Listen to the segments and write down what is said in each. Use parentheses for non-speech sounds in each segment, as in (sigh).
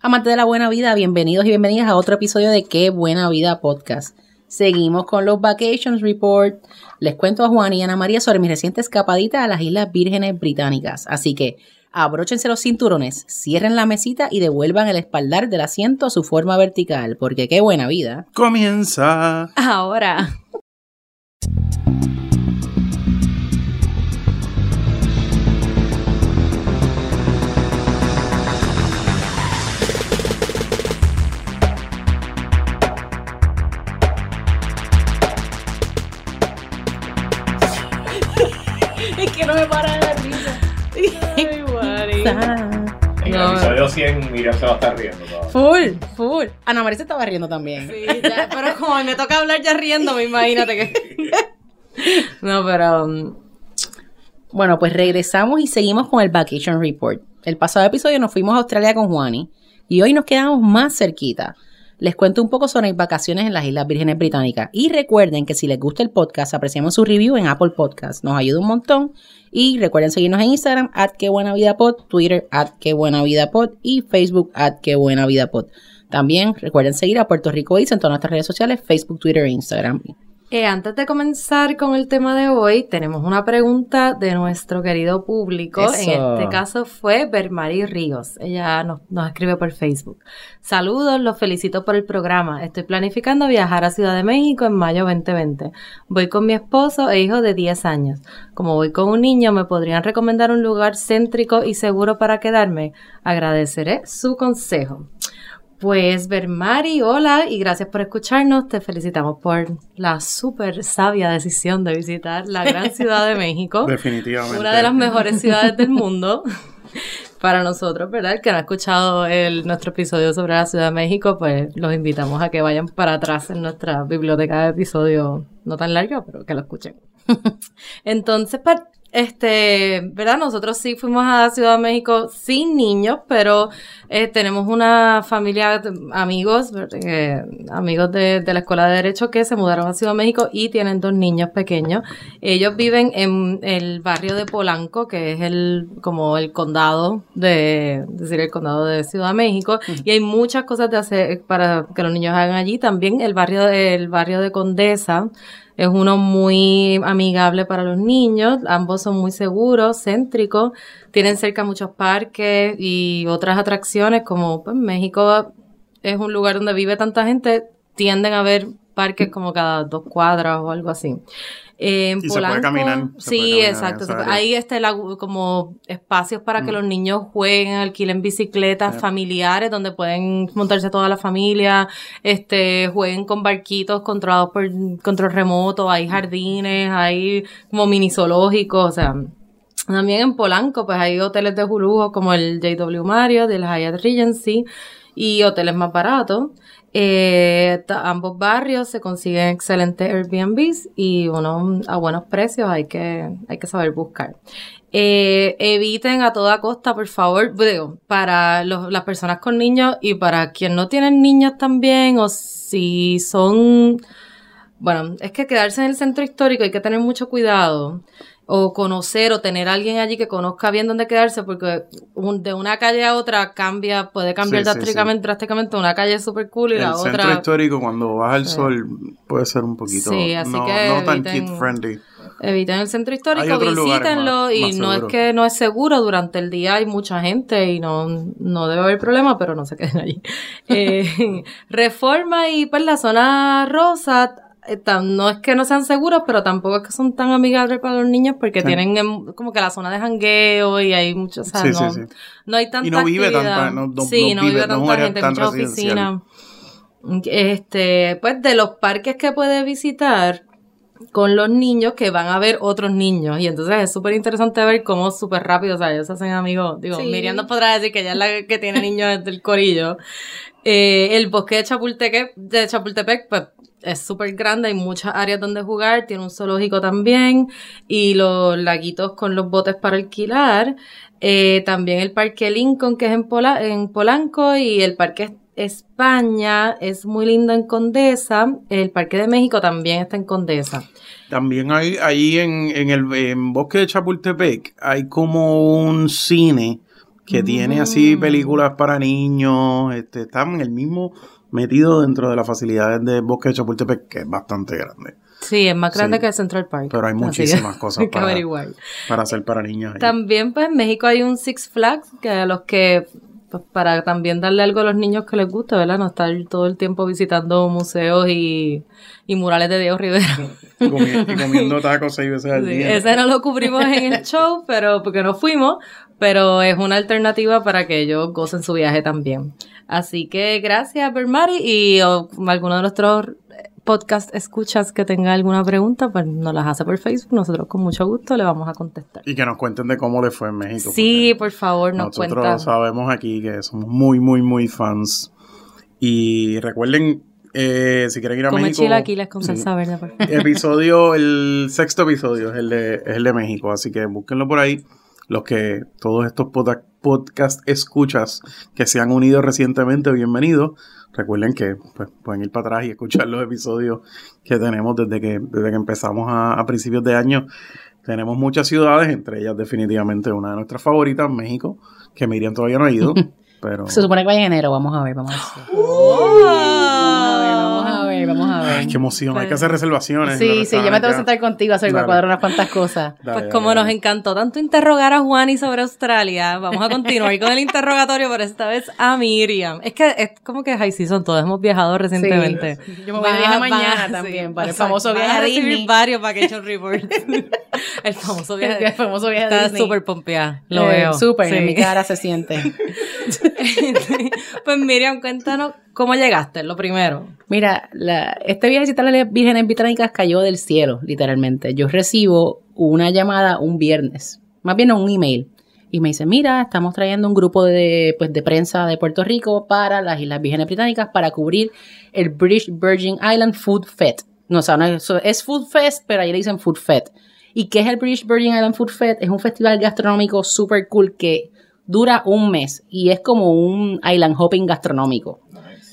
Amante de la buena vida, bienvenidos y bienvenidas a otro episodio de Qué Buena Vida Podcast. Seguimos con los Vacations Report. Les cuento a Juan y Ana María sobre mi reciente escapadita a las Islas Vírgenes Británicas. Así que abróchense los cinturones, cierren la mesita y devuelvan el espaldar del asiento a su forma vertical, porque qué buena vida. Comienza. Ahora. Me para de la risa. (laughs) Ay. En el No. episodio 100 Miriam se va a estar riendo. Full, full. Ana María se estaba riendo también. Sí, ya, pero como me toca hablar ya riéndome, imagínate que. (laughs) No, pero. um, Bueno, pues regresamos y seguimos con el Vacation Report. El pasado episodio nos fuimos a Australia con Juani y hoy nos quedamos más cerquita. Les cuento un poco sobre mis vacaciones en las Islas Vírgenes Británicas. Y recuerden que si les gusta el podcast, apreciamos su review en Apple Podcast. Nos ayuda un montón. Y recuerden seguirnos en Instagram, at que buena vida pod, Twitter, at que buena vida pod y Facebook, at que buena vida pod. También recuerden seguir a Puerto Rico Is en todas nuestras redes sociales, Facebook, Twitter e Instagram. Eh, antes de comenzar con el tema de hoy, tenemos una pregunta de nuestro querido público. En este caso fue Bermari Ríos. Ella nos, nos escribe por Facebook. Saludos, los felicito por el programa. Estoy planificando viajar a Ciudad de México en mayo 2020. Voy con mi esposo e hijo de 10 años. Como voy con un niño, ¿me podrían recomendar un lugar céntrico y seguro para quedarme? Agradeceré su consejo. Pues Bermari, hola y gracias por escucharnos. Te felicitamos por la súper sabia decisión de visitar la gran (laughs) Ciudad de México. Definitivamente. Una de las mejores ciudades del mundo (laughs) para nosotros, ¿verdad? El que no ha escuchado el, nuestro episodio sobre la Ciudad de México, pues los invitamos a que vayan para atrás en nuestra biblioteca de episodios, no tan larga, pero que lo escuchen. (laughs) Entonces, este, ¿verdad? Nosotros sí fuimos a Ciudad de México sin niños, pero eh, tenemos una familia, de amigos, eh, amigos de, de la Escuela de Derecho que se mudaron a Ciudad de México y tienen dos niños pequeños. Ellos viven en el barrio de Polanco, que es el, como el condado de, es decir, el condado de Ciudad de México, y hay muchas cosas de hacer para que los niños hagan allí. También el barrio, de- el barrio de Condesa, es uno muy amigable para los niños, ambos son muy seguros, céntricos, tienen cerca muchos parques y otras atracciones como pues, México es un lugar donde vive tanta gente, tienden a haber parques como cada dos cuadras o algo así. Eh, en Y se puede caminar, se sí, puede caminar en exacto. se puede- está la- como espacios para que Mm. los niños jueguen, alquilen bicicletas Yeah. familiares donde pueden montarse toda la familia, este, jueguen con barquitos controlados por control remoto, hay jardines, hay como mini zoológicos, o sea, también en Polanco, pues hay hoteles de lujo como el JW Marriott, el Hyatt Regency y hoteles más baratos. Eh, ambos barrios se consiguen excelentes Airbnbs y uno a buenos precios hay que, hay que saber buscar. Eh, eviten a toda costa, por favor, digo, para las personas con niños y para quien no tienen niños también, o si son, bueno, es que quedarse en el centro histórico hay que tener mucho cuidado. O conocer o tener a alguien allí que conozca bien dónde quedarse, porque un- de una calle a otra cambia, puede cambiar Sí, sí, drásticamente, drásticamente. Una calle es súper cool y el la centro otra. histórico cuando baja el sol puede ser un poquito Sí, así no, que no tan eviten- kid friendly. Eviten el centro histórico, visítenlo más- y más no es que no es seguro, durante el día hay mucha gente y no, no debe haber problema, pero no se queden allí. (laughs) Eh, (laughs) reforma y pues la zona rosa, no es que no sean seguros, pero tampoco es que son tan amigables para los niños porque Sí. tienen em, como que la zona de jangueo y hay muchos, o sea, Sí, sí, no, sí. no hay tanta Y no vive actividad. tanta- no- no- sí, no vive- vive no es un tanta gente, tan muchas residencial. oficinas. Este, pues de los parques que puede visitar con los niños que van a ver otros niños. Y entonces es súper interesante ver cómo súper rápido, o sea, ellos se hacen amigos. Digo, Sí. Miriam nos podrá decir que ella es la que tiene niños del corillo. Eh, el bosque de Chapultepec, de Chapultepec, pues es súper grande, hay muchas áreas donde jugar, tiene un zoológico también y los laguitos con los botes para alquilar. Eh, también el Parque Lincoln, que es en, Pola- en Polanco, y el Parque España es muy lindo en Condesa. El Parque de México también está en Condesa. También hay ahí en, en el en Bosque de Chapultepec hay como un cine que tiene así películas para niños. Este, están en el mismo metido dentro de las facilidades de Bosque de Chapultepec, que es bastante grande. Sí, es más grande Sí. que Central Park. Pero hay que muchísimas (laughs) cosas para-. Para hacer para niños. ahí. También, pues, en México hay un Six Flags que a los que, pues, para también darle algo a los niños que les gusta, ¿verdad? No estar todo el tiempo visitando museos y, y murales de Diego Rivera. (laughs) Y comi- y comiendo tacos seis veces al Sí, día. ese no lo cubrimos en el show, pero porque no fuimos, pero es una alternativa para que ellos gocen su viaje también. Así que gracias, Bermari, y o, alguno de nuestros podcast escuchas que tenga alguna pregunta, pues nos las hace por Facebook, nosotros con mucho gusto le vamos a contestar. Y que nos cuenten de cómo les fue en México. Sí, por favor, nos Nosotros cuentan. sabemos aquí que somos muy, muy, muy fans. Y recuerden, eh, si quieren ir a Come México. chilaquiles con salsa verde, por favor. episodio, el sexto episodio es el de, es el de México, así que búsquenlo por ahí. Los que todos estos podcast escuchas que se han unido recientemente, bienvenidos. Recuerden que pues, pueden ir para atrás y escuchar los episodios que tenemos desde que, desde que empezamos a, a principios de año. Tenemos muchas ciudades, entre ellas definitivamente una de nuestras favoritas, México, que Miriam todavía no ha ido, (laughs) pero Se supone que vaya en enero, vamos a ver, vamos a ver. Oh. Vamos ay, qué emoción, hay que hacer reservaciones. Sí, sí, yo me tengo que sentar contigo a hacer cuadrar unas cuantas cosas. Dale, Pues dale, como dale. nos encantó tanto interrogar a Juan y sobre Australia, vamos a continuar con el interrogatorio, pero esta vez a Miriam. Es que es como que high season, todos hemos viajado recientemente. Sí. Yo me voy de viaje mañana también, para el famoso viaje a Disney. varios vacation reports. (laughs) el famoso viaje. El famoso viaje Está súper pompeada, lo Eh, veo. Súper, Sí. en mi cara se siente. (laughs) pues Miriam, cuéntanos cómo llegaste, lo primero. Mira, este viajecito a las vírgenes británicas cayó del cielo, literalmente. Yo recibo una llamada un viernes, más bien un email, y me dice, mira, estamos trayendo un grupo de, pues, de prensa de Puerto Rico para las Islas Vírgenes Británicas para cubrir el British Virgin Island Food Fest. No, o sea, no es, es Food Fest, pero ahí le dicen Food Fest. ¿Y qué es el British Virgin Island Food Fest? Es un festival gastronómico super cool que dura un mes y es como un island hopping gastronómico.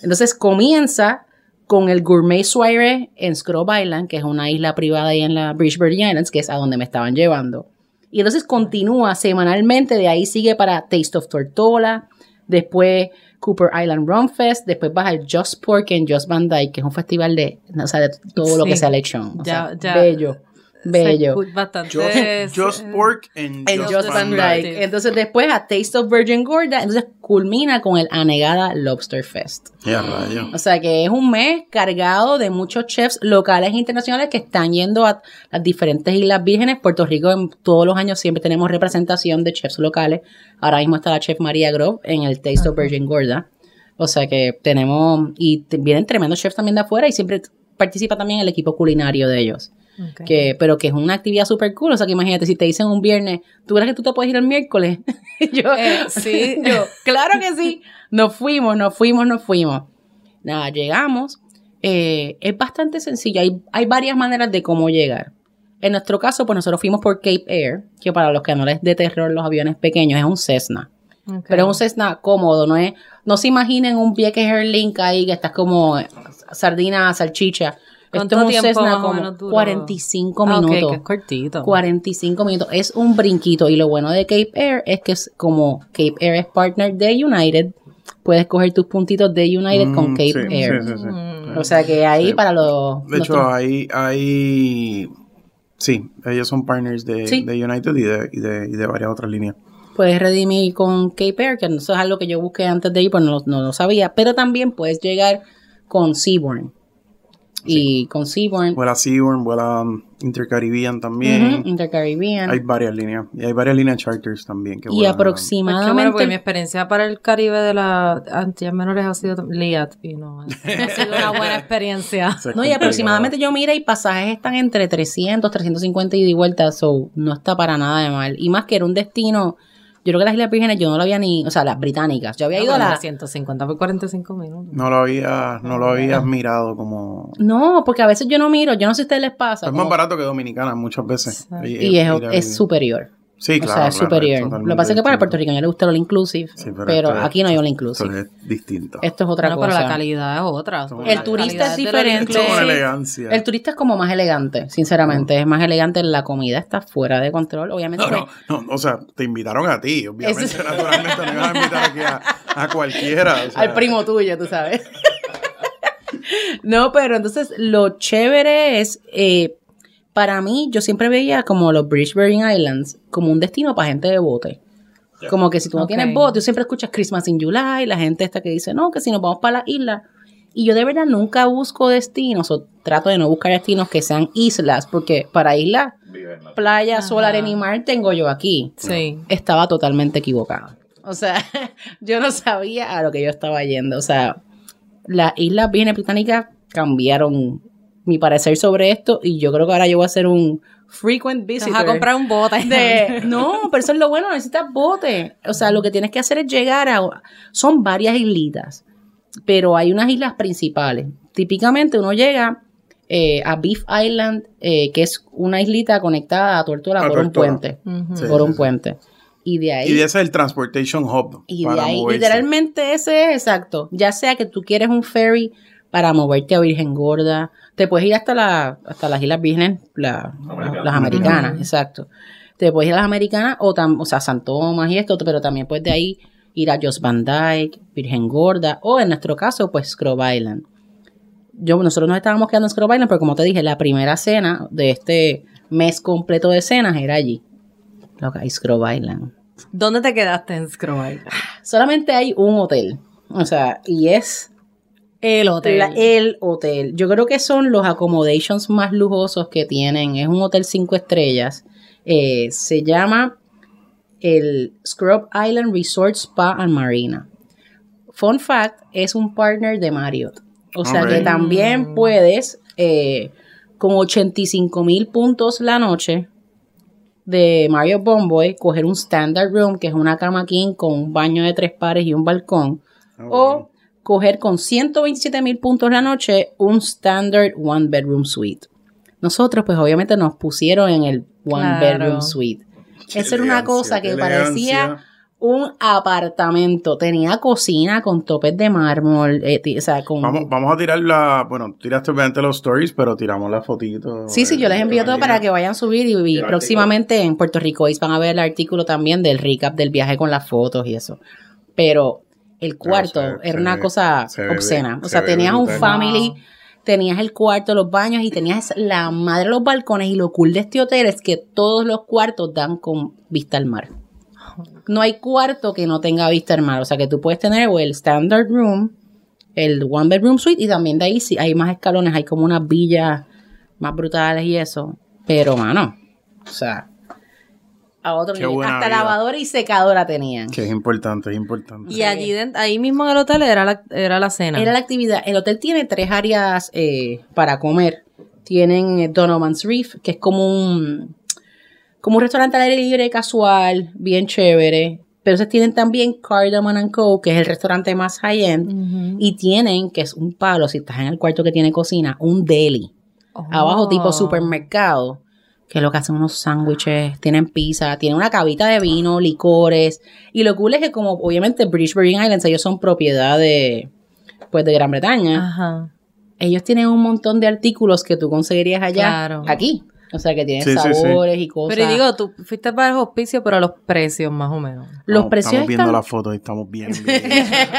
Entonces comienza con el Gourmet Soirée en Scrub Island, que es una isla privada ahí en la British Virgin Islands, que es a donde me estaban llevando. Y entonces continúa semanalmente, de ahí sigue para Taste of Tortola, después Cooper Island Rum Fest, después vas al Just Pork en Just Van Dyke, que es un festival de, o sea, de todo lo que sea lechón. O Ya- sea, ya. Bello, bello. Bastante. Just, Just Pork en En Just, Just Van Dyke. Entonces después a Taste of Virgin Gorda, entonces culmina con el Anegada Lobster Fest. Ya, rayo. O sea que es un mes cargado de muchos chefs locales e internacionales que están yendo a las diferentes Islas Vírgenes. Puerto Rico en todos los años siempre tenemos representación de chefs locales. Ahora mismo está la chef María Grove en el Taste of Virgin Gorda. O sea que tenemos, y vienen tremendos chefs también de afuera y siempre participa también el equipo culinario de ellos. Que, pero que es una actividad súper cool. O sea que imagínate, si te dicen un viernes, ¿tú crees que tú te puedes ir el miércoles? (laughs) yo, Eh, sí. yo, claro que sí. Nos fuimos, nos fuimos, nos fuimos. Nada, llegamos. Eh, es bastante sencillo. Hay, hay varias maneras de cómo llegar. En nuestro caso, pues nosotros fuimos por Cape Air, que para los que no les dé terror los aviones pequeños, es un Cessna. Pero es un Cessna cómodo, no es, no se imaginen un Vieques Airlink ahí que estás como sardina, salchicha. ¿Cuánto Esto es un tiempo Cessna como menos duró? 45 Ah, minutos. que es cortito. 45 minutos. Es un brinquito. Y lo bueno de Cape Air es que es como Cape Air es partner de United, puedes coger tus puntitos de United con Mm, Cape sí, Air. sí, sí, sí. Mm. O sea que ahí Sí. para los... De hecho, hay, hay, sí, ellos son partners de, Sí. de United y de, y, de, y de varias otras líneas. puedes redimir con Cape Air, que eso es algo que yo busqué antes de ir, pues no, no lo sabía. Pero también puedes llegar con Y con Seabourn, Vuela Seabourn, vuela um, Intercaribbean también. ujú, Intercaribbean. Hay varias líneas. Y hay varias líneas charters también. Que y bueno, aproximadamente... porque mi experiencia para el Caribe de las Antillas Menores ha sido Liat y no, (laughs) ha sido una buena experiencia. (laughs) No, y aproximadamente yo mira y pasajes están entre 300, 350 ida y vuelta, so no está para nada de mal. Y más que era un destino, yo creo que las Islas Vírgenes yo no lo había ni, o sea, las británicas, yo había ido a la las... 150 por 45 minutos. No lo había, no lo habías mirado como... No, porque a veces yo no miro, yo no sé si a ustedes les pasa. Es como- más barato que Dominicana muchas veces. y es, ir a- es superior. Sí, o claro. sea, es claro, superior. Lo que pasa es que para el puertorriqueño le gusta lo inclusive, Sí, pero, esto es- aquí no hay all Esto inclusive. es distinto. Esto es otra Bueno, cosa. pero la calidad es otra. El turista es diferente. Esto. El turista es como más elegante, sinceramente. Es más elegante. La comida está fuera de control. Obviamente, No, no, no, o sea, te invitaron a ti, obviamente, naturalmente no ibas a invitar aquí a, a cualquiera. o sea, al primo tuyo, tú sabes. (laughs) no, pero entonces lo chévere es, eh, para mí, yo siempre veía como los British Virgin Islands como un destino para gente de bote. Como que si tú no tienes bote, tú siempre escuchas Christmas in July, la gente esta que dice, no, que si nos vamos para la isla. Y yo de verdad nunca busco destinos o trato de no buscar destinos que sean islas, porque para islas, playa, sol, Ajá. arena y mar tengo yo aquí Sí. estaba totalmente equivocada. O sea, (laughs) yo no sabía a lo que yo estaba yendo. O sea, las Islas Vírgenes Británicas cambiaron mi parecer sobre esto y yo creo que ahora yo voy a ser un frequent visitor. vas a comprar un bote. de, (laughs) no, pero eso es lo bueno, necesitas bote. O sea, lo que tienes que hacer es llegar a... Son varias islitas, pero hay unas islas principales. Típicamente uno llega eh, a Beef Island, eh, que es una islita conectada a Tortuga por un puente. Sí, por sí, un sí. puente. Y de ahí... Y de ese es el Transportation Hub. Y de para ahí, moverse. literalmente ese es exacto. Ya sea que tú quieres un ferry para moverte a Virgen Gorda, te puedes ir hasta, la, hasta las Islas Vírgenes, la- Americanas. las americanas, exacto. Te puedes ir a las americanas o, tam- o sea, San Tomás y esto, pero también puedes de ahí ir a Jos Van Dyke, Virgen Gorda, o en nuestro caso, pues Scrub Island. Yo, nosotros nos estábamos quedando en Scrub Island, pero como te dije, la primera cena de este mes completo de cenas era allí. Lo que hay Scrub Island ¿Dónde te quedaste en Scrub Island? solamente hay un hotel. O sea, y es El hotel. la- el hotel. Yo creo que son los accommodations más lujosos que tienen. Es un hotel cinco estrellas. Eh, se llama el Scrub Island Resort Spa and Marina. Fun fact, es un partner de Marriott. O sea que también puedes, eh, con 85 mil puntos la noche de Marriott Bomboy, coger un standard room, que es una cama king con un baño de tres pares y un balcón. O coger con 127 mil puntos la noche un standard one bedroom suite. Nosotros, pues obviamente nos pusieron en el one Claro. bedroom suite. Qué Eso era una cosa que parecía un apartamento. Tenía cocina con topes de mármol, eh, o sea, con... Vamos, vamos a tirar la. Bueno, tiraste obviamente los stories, pero tiramos las fotitos. Sí, sí, yo les envío todo para que vayan a subir y, y artículo. próximamente en Puerto Rico van a ver el artículo también del recap del viaje con las fotos y eso. Pero el cuarto se- era se una ve- cosa se ve- obscena. O se sea, tenías un family, tenías el cuarto, los baños y tenías la madre de los balcones y lo cool de este hotel es que todos los cuartos dan con vista al mar. No hay cuarto que no tenga vista al mar. O sea, que tú puedes tener o el standard room, el one bedroom suite y también de ahí sí hay más escalones, hay como unas villas más brutales y eso. Pero, mano, o sea, a otro Qué nivel. buena Hasta vida. lavadora y secadora tenían. Que es importante, es importante. Y allí, ahí mismo en el hotel era la, era la cena. Era la actividad. El hotel tiene tres áreas eh, para comer. Tienen eh, Donovan's Reef, que es como un, como un restaurante al aire libre casual, bien chévere. Pero entonces tienen también Cardamom and Co., que es el restaurante más high-end. Ujú. Y tienen, que es un palo, si estás en el cuarto que tiene cocina, un deli. Oh. Abajo tipo supermercado. Que es lo que hacen unos sándwiches, tienen pizza, tienen una cabita de vino, licores. Y lo cool es que como obviamente British Virgin Islands, ellos son propiedad de, pues, de Gran Bretaña. Ajá. Ellos tienen un montón de artículos que tú conseguirías allá, Claro. aquí. O sea, que tienen Sí, sí, sí. sabores y cosas. Pero y digo, tú fuiste para el hospicio, pero los precios más o menos. los Estamos- precios Estamos viendo están... las fotos y estamos bien. (laughs) bien.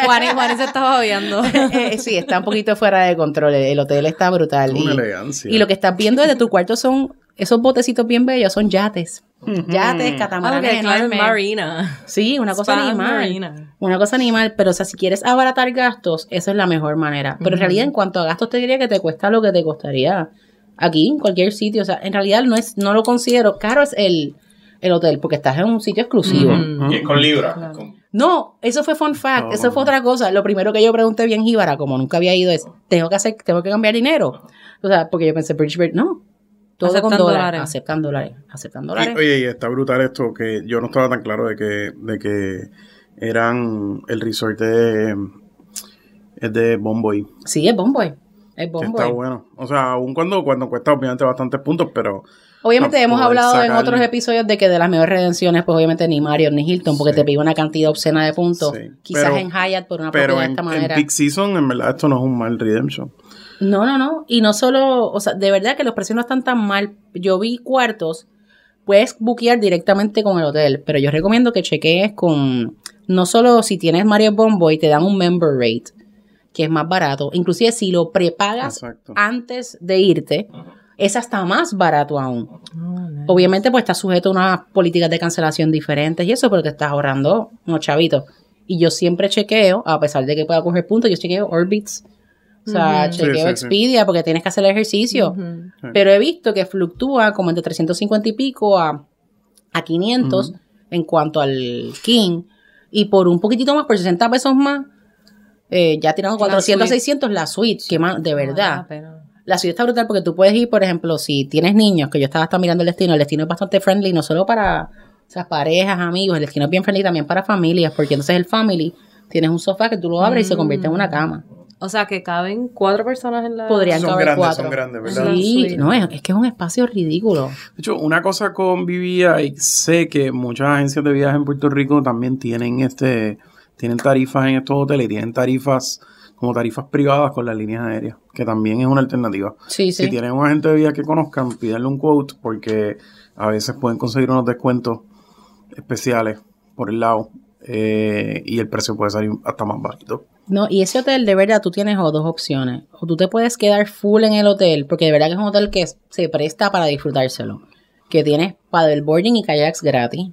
Juan y Juan se estaba viendo. (laughs) Eh, sí, está un poquito fuera de control. El el hotel está brutal. Una y, elegancia. y lo que estás viendo desde tu cuarto son esos botecitos bien bellos, son yates. Yates, Ah, catamaranes claro, enormes. Marina. Sí, una cosa Spa animal. Marina. Una cosa animal, pero o sea, si quieres abaratar gastos, esa es la mejor manera. Pero en realidad, en cuanto a gastos, te diría que te cuesta lo que te costaría aquí, en cualquier sitio. O sea, en realidad no es, no lo considero caro es el, el hotel, porque estás en un sitio exclusivo. Y es con libras. Claro. con- No, eso fue fun fact, No. eso fue otra cosa. Lo primero que yo pregunté bien jíbara, como nunca había ido, es, ¿tengo que hacer, tengo que cambiar dinero? O sea, porque yo pensé, British Virgin, no. Todo con Aceptan dólares. dólares. Aceptan dólares. Aceptan Y, dólares. oye, y está brutal esto que yo no estaba tan claro de que, de que eran el resort de, es de Bomboy. Sí, es Bomboy. Es Que bombo. está bueno. O sea, aun cuando, cuando cuesta obviamente bastantes puntos, pero Obviamente hemos hablado en otros episodios de que de las mejores redenciones, pues obviamente ni Mario ni Hilton, porque Sí. te pide una cantidad obscena de puntos. Sí. Quizás Pero- en Hyatt por una pero propiedad de en, esta en manera. Peak Season, en verdad, esto no es un mal redemption. No, no, no. Y no solo, o sea, de verdad que los precios no están tan mal. Yo vi cuartos, puedes buquear directamente con el hotel, pero yo recomiendo que chequees con, no solo si tienes Mario Bomboy, te dan un member rate, que es más barato. Inclusive si lo prepagas Exacto. antes de irte, es hasta más barato aún. Oh, nice. Obviamente, pues estás sujeto a unas políticas de cancelación diferentes y eso, pero te estás ahorrando unos chavitos. Y yo siempre chequeo, a pesar de que pueda coger puntos, yo chequeo Orbitz. O sea, chequeo Sí, sí, sí. Expedia porque tienes que hacer el ejercicio. Pero he visto que fluctúa como entre 350 y pico a, a 500 en cuanto al King. Y por un poquitito más, por 60 pesos más, eh, ya tirando 400, suite. 600 la suite. Que más, de verdad. Ah, pero- La ciudad está brutal porque tú puedes ir, por ejemplo, si tienes niños, que yo estaba hasta mirando el destino, el destino es bastante friendly, no solo para o sea, parejas, amigos, el destino es bien friendly también para familias, porque entonces el family, tienes un sofá que tú lo abres y se convierte en una cama. O sea, que caben cuatro personas en la... Podrían Son caber grandes, cuatro. son grandes, ¿verdad? Sí, Sí. no, es, es que es un espacio ridículo. De hecho, una cosa con Vivía, y sé que muchas agencias de viajes en Puerto Rico también tienen este, tienen tarifas en estos hoteles y tienen tarifas como tarifas privadas con las líneas aéreas, que también es una alternativa. Sí, sí. Si tienen un agente de viaje que conozcan, pídanle un quote porque a veces pueden conseguir unos descuentos especiales por el lado eh, y el precio puede salir hasta más bajito. No, y ese hotel, de verdad, tú tienes o dos opciones. O tú te puedes quedar full en el hotel, porque de verdad que es un hotel que se presta para disfrutárselo. Que tienes paddleboarding y kayaks gratis.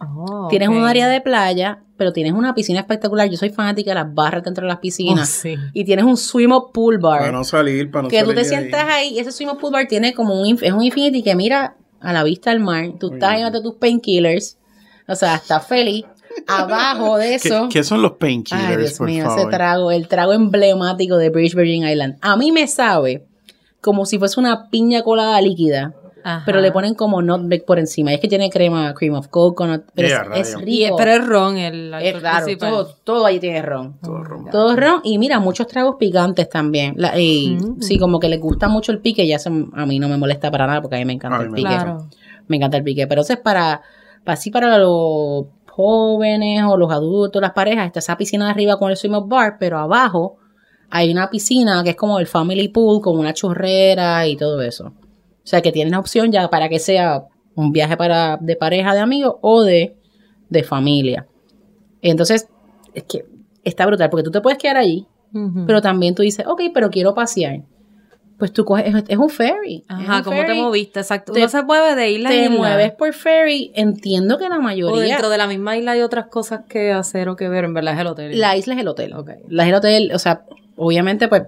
Oh, Tienes ok. un área de playa, pero tienes una piscina espectacular. Yo soy fanática de las barras dentro de las Oh, piscinas. sí. Y tienes un swim up pool bar. Para no salir, para no que tú salir te de sientas ahí. y ese swim up pool bar tiene como un, es un infinity que mira a la vista del mar. Tú Muy estás bien. ahí de tus painkillers. O sea, estás feliz. Abajo de ¿Qué, eso. qué son los painkillers, Ay, Dios por mío, favor? ese trago, el trago emblemático de British Virgin Island. A mí me sabe como si fuese una piña colada líquida, Ajá. pero le ponen como nutmeg por encima. Y es que tiene crema, cream of coconut, pero Yeah, es, es. Y- pero es ron el es claro, todo, todo ahí tiene ron. Todo ron. Todo es ron y mira, muchos tragos picantes también. La- y Mm. Sí, como que les gusta mucho el pique, ya se- a mí no me molesta para nada porque a mí me encanta el me pique. Claro. Me encanta el pique. Pero eso es para, para así para los jóvenes o los adultos, las parejas, está esa piscina de arriba con el swim up bar, pero abajo hay una piscina que es como el family pool con una chorrera y todo eso. O sea que tienes la opción ya para que sea un viaje para de pareja, de amigos o de, de familia. Entonces, es que está brutal porque tú te puedes quedar allí, pero también tú dices, ok, pero quiero pasear. Pues tú coges, es, es un ferry. Ajá, un ¿cómo te moviste? Exacto. Te- Uno se mueve de isla Te en isla. mueves por ferry. Entiendo que la O mayoría. dentro de la misma isla hay otras cosas que hacer o que ver. En verdad es el hotel. La isla es el hotel. Ok. La isla es el hotel, o sea, obviamente, pues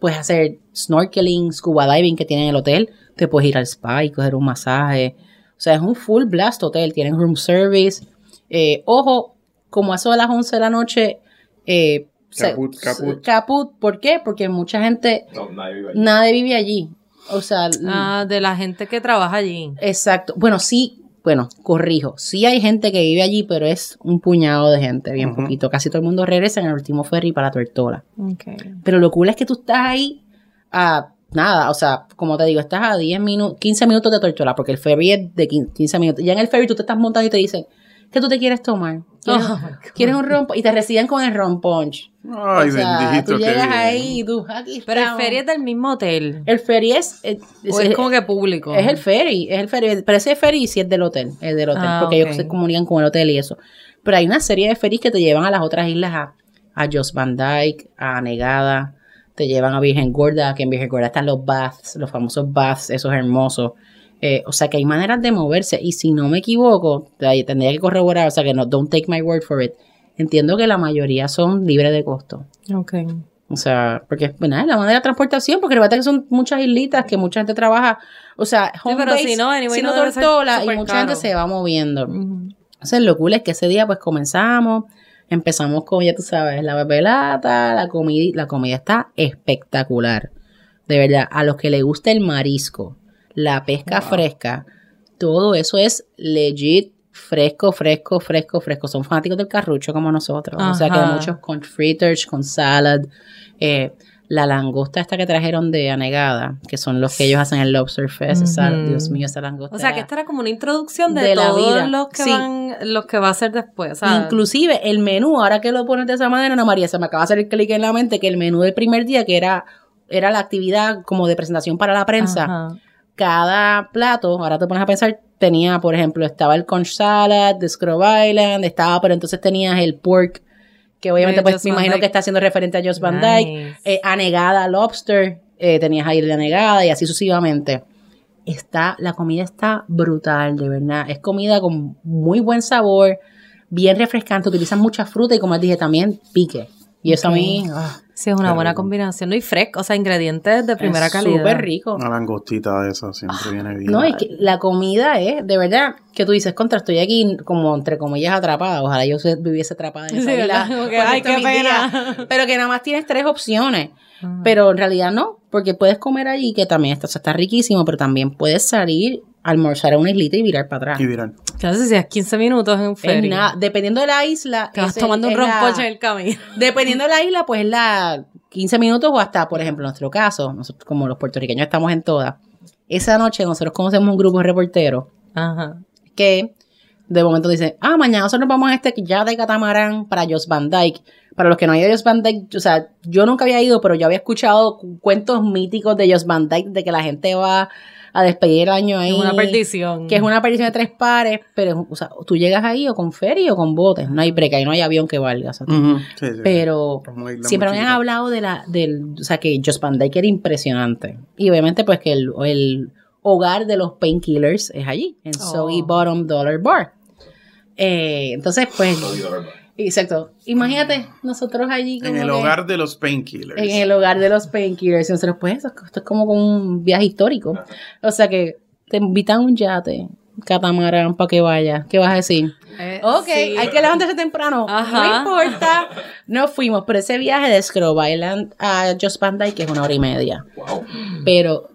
puedes hacer snorkeling, scuba diving que tienen en el hotel. Te puedes ir al spa y coger un masaje. O sea, es un full blast hotel. Tienen room service. Eh, ojo, como a eso de las 11 de la noche. Eh, se- Caput, caput. caput. ¿Por qué? Porque mucha gente, No, nadie vive allí. nadie vive allí. O sea, Ah, de la gente que trabaja allí. Exacto. Bueno, sí, bueno, corrijo. Sí hay gente que vive allí, pero es un puñado de gente, bien poquito. Casi todo el mundo regresa en el último ferry para Tortola. Okay. Pero lo cool es que tú estás ahí a nada, o sea, como te digo, estás a 10 minutos, 15 minutos de Tortola, porque el ferry es de 15 15 minutos. Ya en el ferry tú te estás montando y te dicen, ¿qué tú te quieres tomar? ¿Quieres, Oh, my God. ¿quieres un ron? Y te reciben con el ron punch. Ay, o sea, bendito. tú llegas ahí y tú, aquí Pero el feria es del mismo hotel. El ferry es... es- o es como que público. Es el ferry, es el ferry. Pero ese ferry sí es del hotel, es del hotel, Ah, porque ellos se comunican con el hotel y eso. Pero hay una serie de ferries que te llevan a las otras islas, a, a Jos Van Dyke, a Negada, te llevan a Virgen Gorda, que en Virgen Gorda están los baths, los famosos baths, esos hermosos. Eh, o sea que hay maneras de moverse y si no me equivoco, tendría que corroborar, o sea que no, don't take my word for it. Entiendo que la mayoría son libres de costo. Ok. O sea, porque bueno, es la manera de transportación, porque recuerda que son muchas islitas que mucha gente trabaja. O sea, home pero base, si no, anyway, si no Tortola, y mucha caro. gente se va moviendo. Ujú. Entonces, lo cool es que ese día, pues comenzamos. Empezamos con, ya tú sabes, la papelata, la comida. La comida está espectacular. De verdad, a los que les gusta el marisco, la pesca fresca, todo eso es legit fresco, fresco, fresco, fresco. Son fanáticos del carrucho como nosotros. O sea que Ajá. muchos con fritters, con salad. Eh, la langosta esta que trajeron de Anegada, que son los que ellos hacen el Lobster Fest. esa-. Dios mío, esa langosta. O sea, que esta era como una introducción de, De la todos vida. los que Sí. van, los que va a hacer después. Sea, Inclusive el menú, ahora que lo pones de esa manera, Ana María, se me acaba de hacer el clic en la mente que el menú del primer día, que era, era la actividad como de presentación para la prensa, Ajá. Cada plato, ahora te pones a pensar, tenía, por ejemplo, estaba el conch salad de Scrub Island, estaba, pero entonces tenías el pork, que obviamente pues me imagino Dyke. que está haciendo referente a Joss Van Dyke, eh, anegada lobster, eh, tenías ahí la anegada y así sucesivamente. Está, la comida está brutal, de verdad. Es comida con muy buen sabor, bien refrescante, utilizan mucha fruta y como les dije también pique. Y eso a mí ah, Sí, es una buena rico. combinación. No, y fresco, o sea, ingredientes de primera es calidad. súper rico. Una langostita de esa siempre viene bien. No, y que la comida es, de verdad, que tú dices, contra, estoy aquí como entre comillas atrapada. Ojalá yo se- viviese atrapada en esa Sí, el ay, qué pena. Pero que nada más tienes tres opciones. Pero en realidad no, porque puedes comer allí, que también está, o sea, está riquísimo, pero también puedes salir, almorzar a una islita y virar para atrás. Y miran, ¿Qué haces si es 15 minutos en ferry? dependiendo de la isla. Te vas tomando un es rompoche en el camino. (laughs) Dependiendo de la isla, pues es la 15 minutos o hasta, por ejemplo, en nuestro caso, nosotros como los puertorriqueños estamos en todas. Esa noche nosotros conocemos un grupo de reporteros Ajá. que de momento dicen, ah, mañana nosotros vamos a este ya de catamarán para Jos Van Dyke. Para los que no han ido a Jos Van Dyke, o sea, yo nunca había ido, pero yo había escuchado cu- cuentos míticos de Jos Van Dyke, de que la gente va a despedir el año ahí. Es una perdición. Que es una perdición de tres pares, pero o sea, tú llegas ahí o con ferry o con botes. No hay break, ahí no hay avión que valga. o sea, Ujú, sí, sí. pero siempre me han hablado de la, del, o sea, que Jos Van Dyke era impresionante. Y obviamente, pues que el, el hogar de los painkillers es allí, en Oh. Soggy Bottom Dollar Bar. Eh, entonces, pues, exacto. Imagínate, nosotros allí En el hogar de los painkillers. en el hogar de los painkillers. Y nosotros, pues, esto, esto es como un viaje histórico. O sea que te invitan a un yate, catamarán, para que vayas. ¿Qué vas a decir? Eh, Ok, sí. hay que levantarse temprano. Ajá. No importa. No fuimos, pero ese viaje de Scrub Island a Just Dyke que es una hora y media. Pero,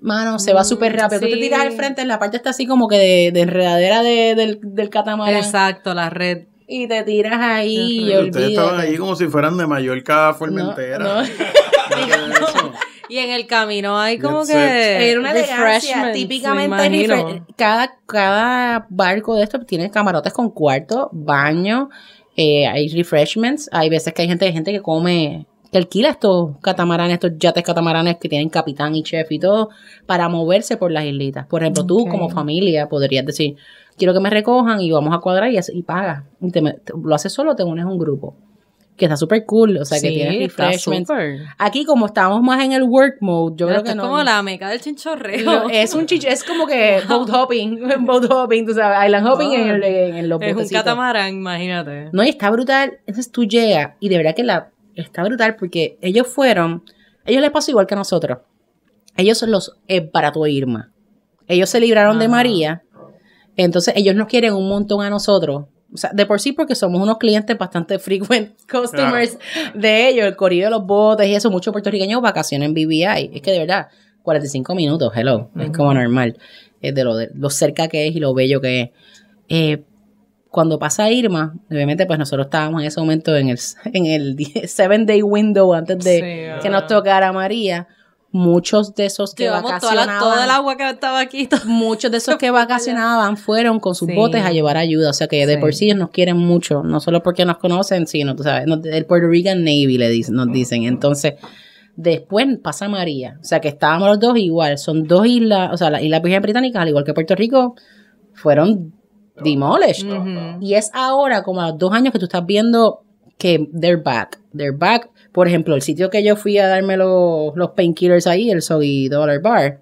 mano, se va súper rápido. Tú te tiras al frente, en la parte está así como que de, de enredadera de- del, del catamarán. Exacto, la red. Y te tiras ahí y Ustedes estaban allí como si fueran de Mallorca a Formentera. No. (laughs) Y en el camino hay como que. Era una elegancia. Típicamente cada, cada barco de estos tiene camarotes con cuarto, baño, eh, hay refreshments. Hay veces que hay gente, hay gente que come, que alquila estos catamaranes, estos yates catamaranes que tienen capitán y chef y todo para moverse por las islitas. Por ejemplo, tú como familia podrías decir, quiero que me recojan y vamos a cuadrar y, y pagas. Y te lo haces solo, te unes a un grupo. Que está súper cool, o sea, que Sí, tienes está refreshments. Aquí, como estamos más en el work mode, yo Pero creo que es no. como la meca del chinchorreo. Es un chicho, es como que boat hopping, (laughs) boat hopping, tú sabes, island hopping en, el, en los Es un catamarán, imagínate. No, y está brutal. Entonces tú llegas y de verdad que la está brutal porque ellos fueron, ellos les pasó igual que a nosotros. Ellos son los Barato Irma. Ellos se libraron de. María. Entonces ellos nos quieren un montón a nosotros. O sea, de por sí porque somos unos clientes bastante frequent (laughs) customers de ellos, el corrido de los botes y eso, muchos puertorriqueños vacaciones en BBI. Es que de verdad, 45 minutos, hello, es como normal. Es de lo, de lo cerca que es y lo bello que es. Eh, cuando pasa Irma, obviamente pues nosotros estábamos en ese momento en el, (laughs) en el 7 day window antes de Sí, que ah. nos tocara María. Muchos de esos que Llevamos toda, vacacionaban, la, toda el agua que estaba aquí. todo- muchos de esos (laughs) que vacacionaban fueron con sus Sí. botes a llevar ayuda. O sea que de Sí. por sí ellos nos quieren mucho, no solo porque nos conocen, sino, tú sabes, el Puerto Rican Navy le dicen, nos dicen. Entonces, después pasa María. O sea que estábamos los dos igual. Son dos islas, o sea, las Islas Vírgenes Británicas, al igual que Puerto Rico, fueron demolished. Ujú. Y es ahora, como a los dos años, que tú estás viendo que they're back. They're back. Por ejemplo, el sitio que yo fui a darme los, los painkillers ahí, el Soggy Dollar Bar,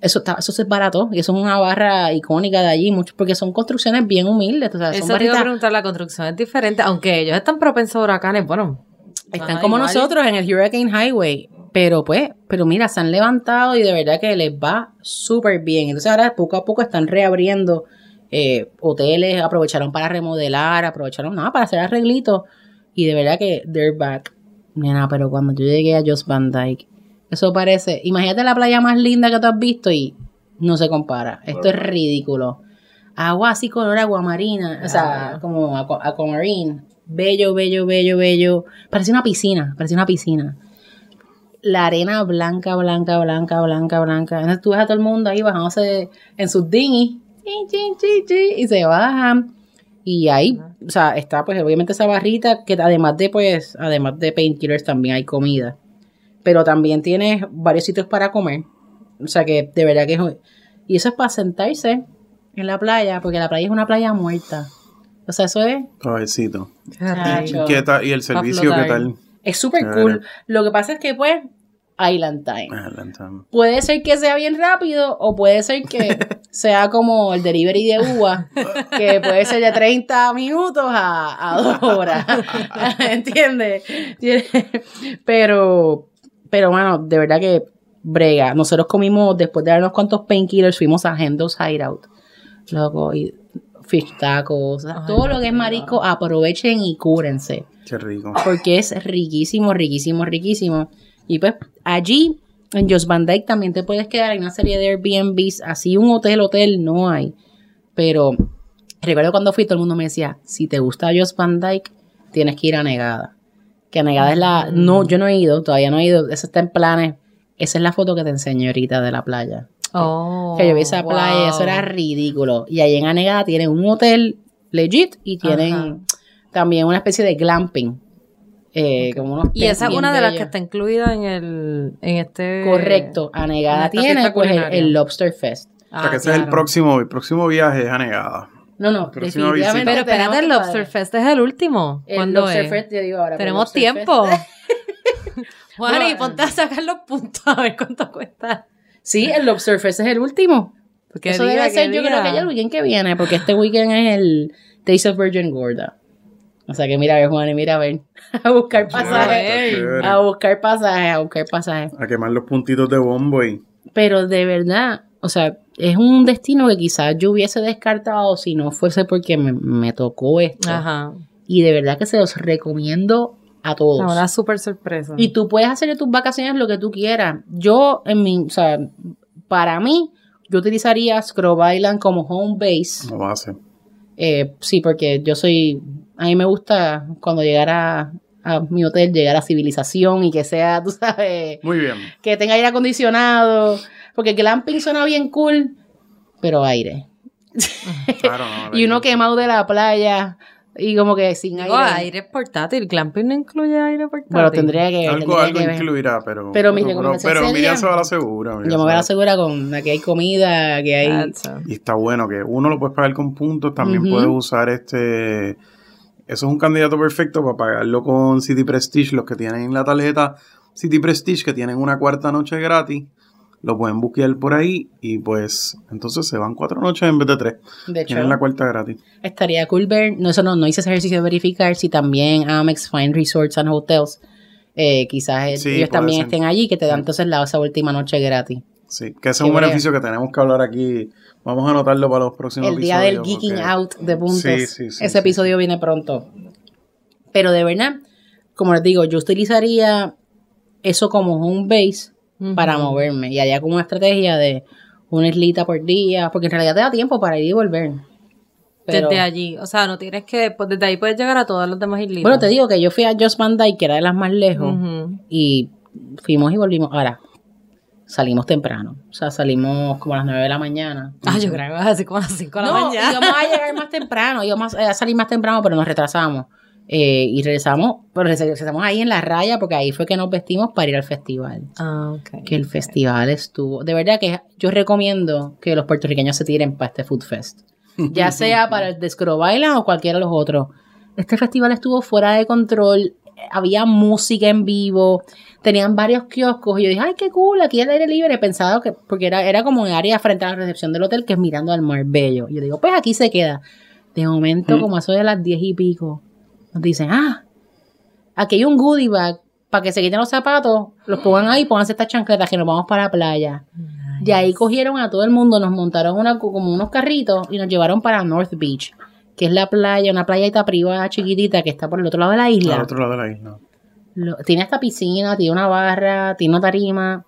eso, está, eso es barato. Y eso es una barra icónica de allí, mucho, porque son construcciones bien humildes. O sea, son Eso te iba a preguntar, la construcción es diferente, aunque ellos están propensos a huracanes, bueno. están como igual. nosotros en el Hurricane Highway. Pero pues, pero mira, se han levantado y de verdad que les va súper bien. Entonces ahora poco a poco están reabriendo eh, hoteles, aprovecharon para remodelar, aprovecharon nada para hacer arreglitos. Y de verdad que they're back. Nena, pero cuando yo llegué a Joss Van Dyke, eso parece, imagínate la playa más linda que tú has visto y no se compara. Esto es ridículo. Agua así color aguamarina, o sea, como aqua- aquamarine. Bello, bello, bello, bello. Parecía una piscina, parecía una piscina. la arena blanca, blanca, blanca, blanca, blanca. Entonces tú ves a todo el mundo ahí bajándose en sus dinghies chin, chin, chin, chin, y se bajan. Y ahí, o sea, está pues obviamente esa barrita que además de pues, además de painkillers también hay comida. Pero también tienes varios sitios para comer. O sea que de verdad que es... Y eso es para sentarse en la playa, porque la playa es una playa muerta. O sea, eso es... ¿Qué tal? ¿Y el servicio qué tal? Es súper cool. Lo que pasa es que pues, Island Time. Ah. Puede ser que sea bien rápido o puede ser que (laughs) sea como el delivery de uva, que puede ser de 30 minutos a, a 2 horas. (laughs) (laughs) ¿Entiendes? Pero, pero bueno, de verdad que brega. Nosotros comimos, después de dar unos cuantos painkillers, fuimos a Hendo's Hideout. Loco, y fish tacos, Ay, todo lo que es marisco, aprovechen y cúrense Qué rico. porque es riquísimo, riquísimo, riquísimo. Y pues allí en Jos Van Dyke también te puedes quedar en una serie de Airbnbs, así un hotel, hotel no hay. Pero recuerdo cuando fui, todo el mundo me decía, si te gusta Jos Van Dyke, tienes que ir a Negada. Que Negada es la... No, yo no he ido, todavía no he ido, eso está en planes. Esa es la foto que te enseñé ahorita de la playa. Oh, que yo vi esa wow. playa, eso era ridículo. Y ahí en Anegada tienen un hotel legit y tienen Ajá. también una especie de glamping. Eh, como unos Y esa es una de las que bellos. está incluida en el en este Correcto, Anegada tiene pues el, el Lobster Fest. o sea, que Ah, ese es el claro. próximo, el próximo viaje es a Negada. No, no, definitivamente. Pero espérate, el Lobster cuadrar. Fest es el último. El ¿Cuándo Lobster es? Fest, yo digo ahora. Tenemos tiempo. (laughs) (laughs) Juan, y ponte a sacar los puntos a ver cuánto cuesta. Sí, el Lobster Fest es el último. ¿Qué Eso día, debe ser, yo día? creo que ya el weekend que viene, porque este weekend es el Taste of Virgin Gorda. O sea que mira a ver, Juan, y mira a ver. (laughs) A buscar pasajes. A buscar pasajes, a buscar pasajes. A quemar los puntitos de bombo y Pero de verdad, o sea, es un destino que quizás yo hubiese descartado si no fuese porque me, me tocó esto. Ajá. Y de verdad que se los recomiendo a todos. Una súper sorpresa. Y tú puedes hacer de tus vacaciones lo que tú quieras. Yo, en mi, o sea, para mí, yo utilizaría Scrub Island como home base. no base. Eh, sí, porque yo soy, a mí me gusta cuando llegara a mi hotel, llegar a civilización y que sea, tú sabes, Muy bien. que tenga aire acondicionado, porque el glamping suena bien cool, pero aire. (laughs) Claro, no, Y uno quemado de la playa y como que sin aire. aire portátil. Glamping no incluye aire portátil. Bueno, tendría que, Algo, tendría algo que incluirá, pero. Pero mi pero, recomendación pero Miriam se va a la segura. Yo me voy a la segura con aquí hay comida, que hay... Y está bueno que uno lo puedes pagar con puntos, también puedes usar este... Eso es un candidato perfecto para pagarlo con City Prestige, los que tienen la tarjeta City Prestige, que tienen una cuarta noche gratis, lo pueden buquear por ahí y pues entonces se van cuatro noches en vez de tres. De hecho, Tienen la cuarta gratis. estaría cool ver, no, eso no, no hice ese ejercicio de verificar si también Amex Fine Resorts and Hotels, eh, quizás Sí, ellos también ser. estén allí, que te dan entonces la, esa última noche gratis. Sí, que ese es un bueno. beneficio que tenemos que hablar aquí. Vamos a anotarlo para los próximos el día del episodios, Geeking porque- Out de puntos. Sí, sí, sí, Ese sí, episodio viene pronto. Pero de verdad, como les digo, yo utilizaría eso como home base para moverme y haría como una estrategia de una islita por día, porque en realidad te da tiempo para ir y volver. Pero, Desde allí. O sea, no tienes que. Pues desde ahí puedes llegar a todas las demás islitas. bueno, te digo que yo fui a Just Van Dyke, que era de las más lejos, Ujú. y fuimos y volvimos. Ahora, salimos temprano. O sea, salimos como a las 9 de la mañana. Ah, yo creo que así como a las 5 de la No, mañana. íbamos a llegar más temprano, íbamos a salir más temprano, pero nos retrasamos. Eh, y regresamos, pero regresamos ahí en la raya porque ahí fue que nos vestimos para ir al festival. Ah, ok. Que el festival estuvo. De verdad que yo recomiendo que los puertorriqueños se tiren para este Food Fest. (laughs) Ya sea para el de Scrub Island o cualquiera de los otros. Este festival estuvo fuera de control. Había música en vivo. Tenían varios kioscos. Y yo dije, ay, qué cool, aquí el aire libre. Pensado que, porque era, era como un área frente a la recepción del hotel que es mirando al mar bello. Y yo digo, pues aquí se queda. De momento, como eso de las diez y pico, nos dicen, ah, aquí hay un goodie bag para que se quiten los zapatos, los pongan ahí, pónganse estas chancletas que nos vamos para la playa. De ahí cogieron a todo el mundo, nos montaron una, como unos carritos y nos llevaron para North Beach, que es la playa, una playita privada chiquitita que está por el otro lado de la isla. Al otro lado de la isla. Lo- tiene esta piscina, tiene una barra, tiene una tarima.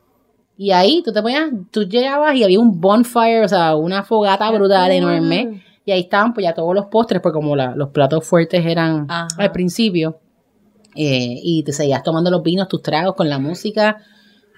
Y ahí tú te ponías, tú llegabas y había un bonfire, o sea, una fogata brutal enorme. Y ahí estaban pues ya todos los postres, porque como la- los platos fuertes eran Ajá. al principio. eh, y te seguías tomando los vinos, tus tragos con la música.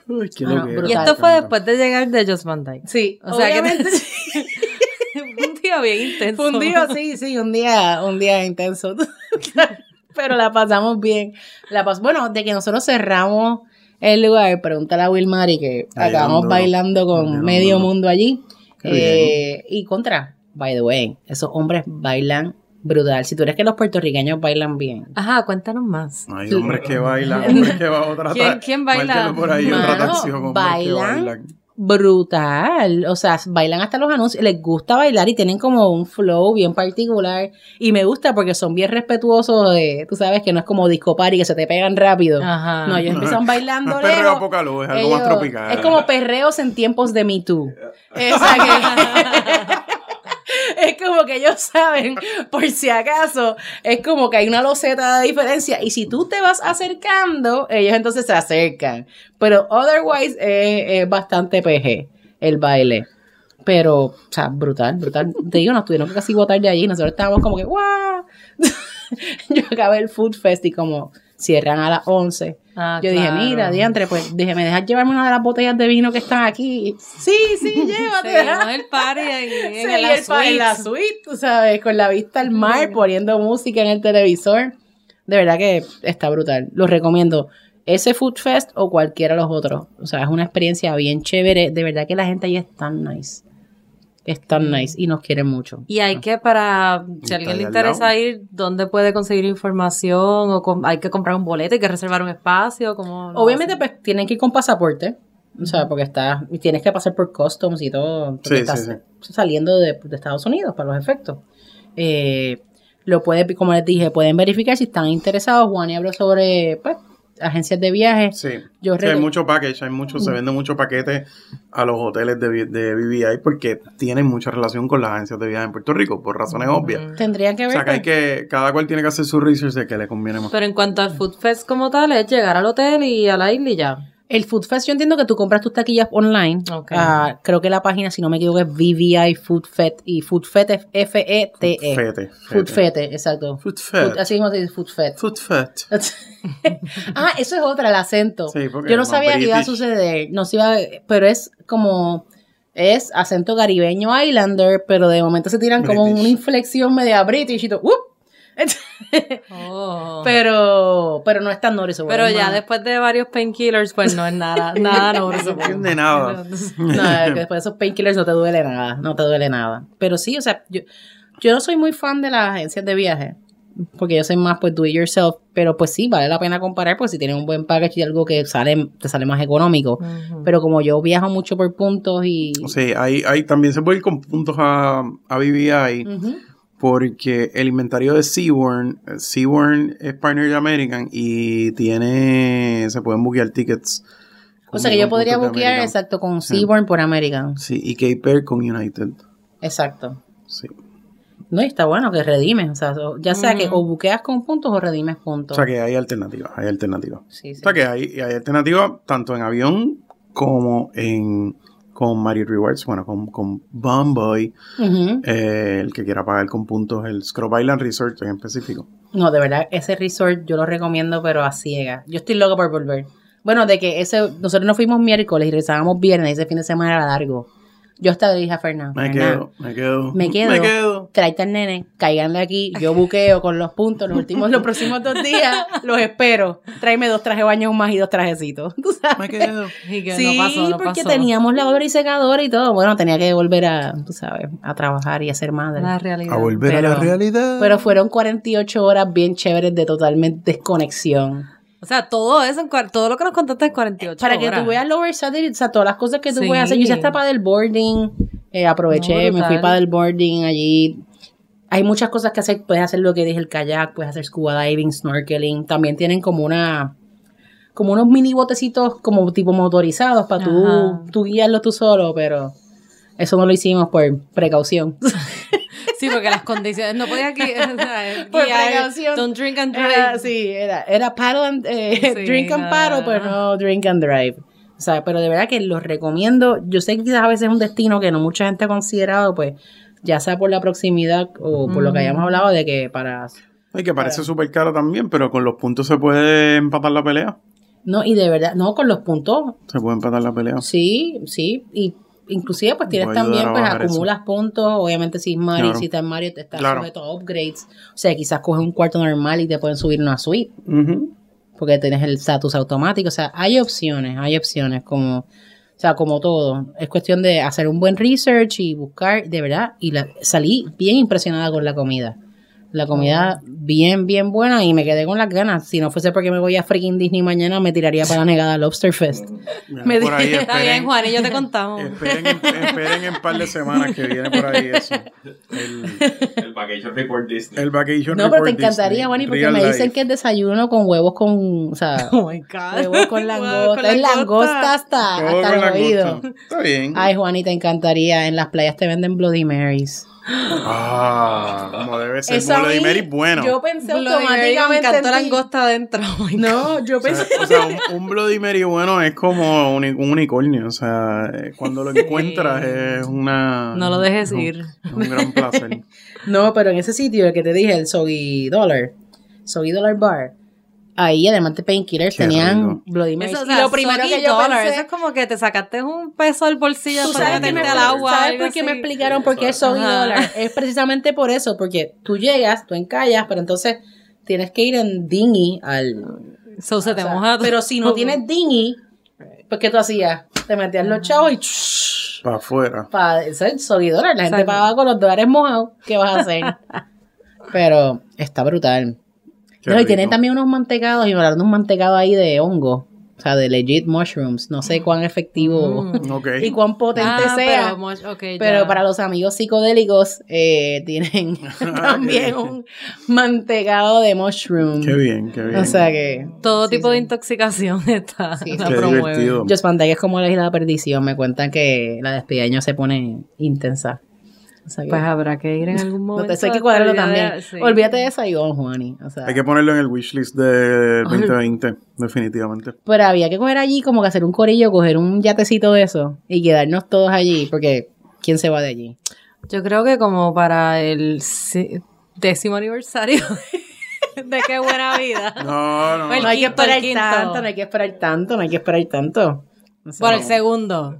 Uy, qué loquera. Y brutal. esto fue después de llegar de Just Van Dyke. Sí, O sea que obviamente. (laughs) un día bien intenso. Fue un día, sí, sí, un día, un día intenso. (laughs) Pero la pasamos bien. La pas bueno, de que nosotros cerramos el lugar, pregúntale a Wilmary que Ahí acabamos bailando con medio mundo allí. Eh, y contra, by the way, esos hombres bailan brutal. Si tú eres que los puertorriqueños bailan bien. Ajá, cuéntanos más. Hay hombres que bailan, (laughs) hombres que va a otra ¿Quién- quién baila? por ahí, otra Mano, atracción, hombres que bailan. Brutal. O sea, bailan hasta los anuncios. Les gusta bailar y tienen como un flow bien particular. Y me gusta porque son bien respetuosos de, tú sabes, que no es como disco party que se te pegan rápido. Ajá. No, ellos empiezan bailando (laughs) No es perreo lejos. a poca luz, es algo Ellos- más tropical. Es como perreos en tiempos de Me Too. (laughs) Que- (laughs) es como que ellos saben, por si acaso, es como que hay una loseta de diferencia. Y si tú te vas acercando, ellos entonces se acercan. Pero otherwise es, es bastante PG el baile. Pero, o sea, brutal, brutal. Te digo, nos tuvieron que casi botar de allí. Nosotros estábamos como que, ¡guau! (laughs) Yo acabé el Food Fest y como cierran a las 11. Ah, Yo dije, mira, diantre, pues dije, ¿me dejas llevarme una de las botellas de vino que están aquí? Sí, sí, (laughs) llévate. Seguimos el party en, (laughs) la el pa- en la suite. suite, tú sabes, con la vista al mar, poniendo música en el televisor. De verdad que está brutal. Lo recomiendo. Ese Food Fest o cualquiera de los otros. O sea, es una experiencia bien chévere. De verdad que la gente ahí es tan nice. Es tan nice y nos quieren mucho. Y hay que, para, si a alguien le interesa lado. ir, ¿dónde puede conseguir información? ¿O com- hay que comprar un boleto? ¿Hay que reservar un espacio? como Obviamente, pues tienen que ir con pasaporte. O sea, porque está, y tienes que pasar por customs y todo. porque Sí, sí, estás sí. saliendo de, de Estados Unidos para los efectos. Eh, lo puede, como les dije, pueden verificar si están interesados. Juan y habló sobre pues, agencias de viaje. Sí, Yo Sí, hay mucho package, hay mucho, se venden muchos paquetes a los hoteles de, de BVI porque tienen mucha relación con las agencias de viaje en Puerto Rico, por razones obvias. Tendrían que O ver. sea, que hay que, cada cual tiene que hacer su research de que le conviene más. Pero en cuanto al Food Fest como tal, es llegar al hotel y a la isla y ya. El Food Fest, yo entiendo que tú compras tus taquillas online. Ah, creo que la página, si no me equivoco, es VVI Food Fest y Food Fest es F-E-T-E. Fete. E. Food Fete, exacto. Food Food- Fest. así mismo se dice Food Fest. Food Fest. (laughs) ah, eso es otra, el acento. Sí, porque Yo no sabía que iba a suceder. No se iba, pero es como es acento caribeño islander, pero de momento se tiran como una inflexión media british y todo. Oh. pero pero no es tan noticeable. Pero ya después de varios painkillers, pues no es nada, (laughs) nada No noticeable. entiende nada. (laughs) No, después de esos painkillers no te duele nada, no te duele nada. Pero sí, o sea, yo, yo no soy muy fan de las agencias de viaje, porque yo soy más pues do it yourself, pero pues sí, vale la pena comparar, pues si tienen un buen package y algo que sale, te sale más económico. Pero como yo viajo mucho por puntos y... Sí, hay, hay, también se puede ir con puntos a, a BVI Ujú. Porque el inventario de Seaborn, eh, Seaborn es partner de American y tiene, se pueden buquear tickets. O sea que yo podría buquear, exacto, con Seaborn por American. Sí, y Cape Air con United. Exacto. Sí. No, y está bueno que redimes, o sea, ya sea que o buqueas con puntos o redimes O puntos. sea que hay alternativas, hay alternativas. Sí, sí. O sea que hay, hay alternativas tanto en avión como en con Marriott Rewards, bueno, con, con Bomboy, Ujú. eh, el que quiera pagar con puntos, el Scrub Island Resort en específico. No, de verdad, ese resort yo lo recomiendo, pero a ciegas. Yo estoy loca por volver. Bueno, de que ese, nosotros nos fuimos miércoles y regresábamos viernes, ese fin de semana era largo. Yo hasta le dije a Fernando, Me "Fernando, quedo, me quedo. me quedo, Me quedo. tráete al nene, caiganle aquí, yo buqueo con los puntos, los últimos, los próximos dos días, los espero. Tráeme dos trajes de baño más y dos trajecitos, (laughs) ¿tú sabes? Me quedo. Y que Sí, no pasó, no porque pasó. teníamos lavadora y secadora y todo. Bueno, tenía que volver a, tú sabes, a trabajar y a ser madre. La realidad. A volver a la realidad. Pero fueron 48 horas bien chéveres de totalmente desconexión. O sea, todo eso, en todo lo que nos contaste es 48 Para que tú veas Lower Saturday, o sea, todas las cosas que tú Sí. puedes hacer. Yo hice hasta para el boarding, eh, aproveché, No, me fui para el boarding allí. Hay muchas cosas que hacer. Puedes hacer lo que dije, el kayak, puedes hacer scuba diving, snorkeling. También tienen como una como unos mini botecitos como tipo motorizados para tú, tú guiarlo tú solo, pero eso no lo hicimos por precaución. (laughs) Sí, porque las condiciones no podía (laughs) sea, Por precaución. Don't drink and drive. Era, sí, era, era paddle and, eh, Sí, (laughs) drink and paddle, pero no drink and drive. O sea, pero de verdad que los recomiendo. Yo sé que quizás a veces es un destino que no mucha gente ha considerado, pues, ya sea por la proximidad o por lo que hayamos hablado de que para... Ay, que parece súper caro también, pero con los puntos se puede empatar la pelea. No, y de verdad, no, con los puntos, Se puede empatar la pelea. sí, sí, y inclusive pues tienes también, a pues eso. acumulas puntos, obviamente si es Mario, Claro. si está en Mario te estás Claro. sujeto a upgrades, o sea, quizás coges un cuarto normal y te pueden subir una suite, Ujú. porque tienes el status automático, o sea, hay opciones, hay opciones como, o sea, como todo, es cuestión de hacer un buen research y buscar, de verdad, y la, salí bien impresionada con la comida. La comida bien, bien buena y me quedé con las ganas. Si no fuese porque me voy a freaking Disney mañana, me tiraría para la negada Lobster Fest. (laughs) Me por ahí, Está bien, Juan, y yo te contamos. (laughs) esperen, en, esperen en un par de semanas que viene por ahí eso. El, El Vacation Report Disney. el Vacation No, pero te encantaría, Wani, porque Real me dicen life. que es desayuno con huevos con, o sea, (laughs) Oh my God. huevos con langosta. Es langosta hasta, hasta el oído. Está bien. Ay, Juani, te encantaría. En las playas te venden Bloody Marys. Ah, (laughs) como debe ser. Eso Bloody mí, Mary, bueno. Yo pensé Bloody Mary, me automáticamente la ti. langosta adentro. Oh. No, yo O sea, pensé... o sea, un, un Bloody Mary bueno es como un, un unicornio. O sea, eh, cuando lo encuentras es una. No lo dejes un- ir. Un gran placer. (laughs) No, pero en ese sitio el que te dije, el Soggy Dollar, Soggy Dollar Bar, ahí además de painkillers tenían rico. Bloody Marys. Eso, o y sea, lo primero que yo pensé... Eso es como que te sacaste un peso del bolsillo ¿Tú para meterte al agua. ¿sabes por qué me explicaron por qué es Soggy Ajá. Dollar? (laughs) Es precisamente por eso, porque tú llegas, tú encallas, pero entonces tienes que ir en dinghy al... So, se te sea, pero si no tienes dinghy, pues ¿qué tú hacías? Te metías los chavos y... Para afuera. Para, Soggy Dollar, la gente pagaba con los dólares mojados, ¿qué vas a hacer? (laughs) pero está brutal. Qué No, y tienen también unos mantecados, y me hablaron de un mantecado ahí de hongo, o sea, de legit mushrooms. No sé cuán efectivo Mm. (laughs) Y cuán potente Ah, sea. pero, para los amigos psicodélicos eh, tienen (laughs) (laughs) también un mantecado de mushroom. Qué bien, qué bien. O sea que Todo sí, tipo sí. de intoxicación está, Sí, la promueve. divertido. Just Pantalla es como la isla de la perdición. Me cuentan que la despedida de año se pone intensa. O sea que, Pues habrá que ir en (laughs) algún no momento. eso hay que cuadrarlo también. de- sí. Olvídate de Saigon, Juani. O sea, Hay que ponerlo en el wishlist del 2020, definitivamente. Pero había que coger allí como que hacer un corillo, coger un yatecito de eso y quedarnos todos allí, porque ¿quién se va de allí? Yo creo que como para el ci- décimo aniversario (laughs) de Qué Buena Vida. (laughs) No, no. Bueno, no hay que esperar quinto. tanto, no hay que esperar tanto, no hay que esperar tanto. O sea, Por el segundo.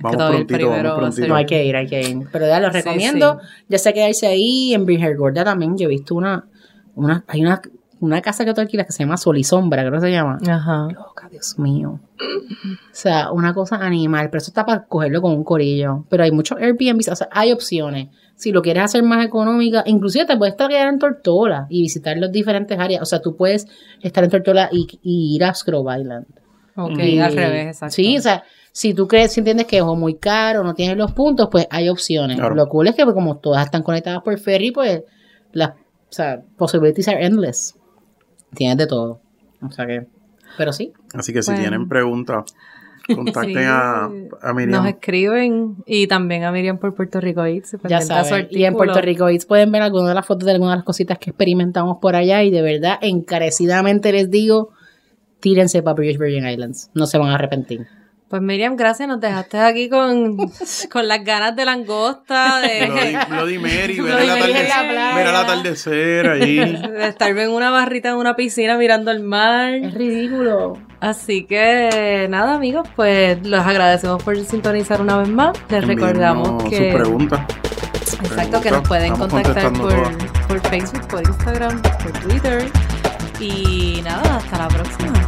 Vamos prontito, primero vamos prontito. No hay que ir, hay que ir. Pero ya lo Sí, recomiendo. Ya sé quedarse ahí. En Virgen Gorda también yo he visto una, una hay una, una casa que tú alquilas que se llama Sol y Sombra, creo que se llama. Ajá. Loca, Dios mío. O sea, una cosa animal, pero eso está para cogerlo con un corillo. Pero hay muchos Airbnb, o sea, hay opciones. Si lo quieres hacer más económica, inclusive te puedes quedar en Tortola y visitar las diferentes áreas. O sea, tú puedes estar en Tortola y, y ir a Scrub Island. Ok, Y- al revés, exacto. Sí, o sea, si tú crees, si entiendes que es o muy caro, no tienes los puntos, pues hay opciones. Claro. Lo cool es que pues, como todas están conectadas por ferry, pues las o sea, possibilities are endless. Tienes de todo. O sea que, pero sí. Así que si Bueno. tienen preguntas, (laughs) contacten Sí. a, a Miriam. Nos escriben y también a Miriam por Puerto Rico Eats. Ya saben. Y en. Puerto Rico Eats pueden ver algunas de las fotos de algunas de las cositas que experimentamos por allá. Y de verdad, encarecidamente les digo, tírense para British Virgin Islands. No se van a arrepentir. Pues Miriam, gracias, nos dejaste aquí con, (laughs) con las ganas de langosta, de, Bloody Mary, (laughs) ver Bloody el, Mary en la atardecer, playa. ver el atardecer ahí. de (laughs) estar en una barrita en una piscina mirando el mar. Es ridículo. Así que nada, amigos, pues los agradecemos por sintonizar una vez más. Les recordamos que sus preguntas. exacto que nos pueden Estamos contactar por, por Facebook, por Instagram, por Twitter. Y nada, hasta la próxima.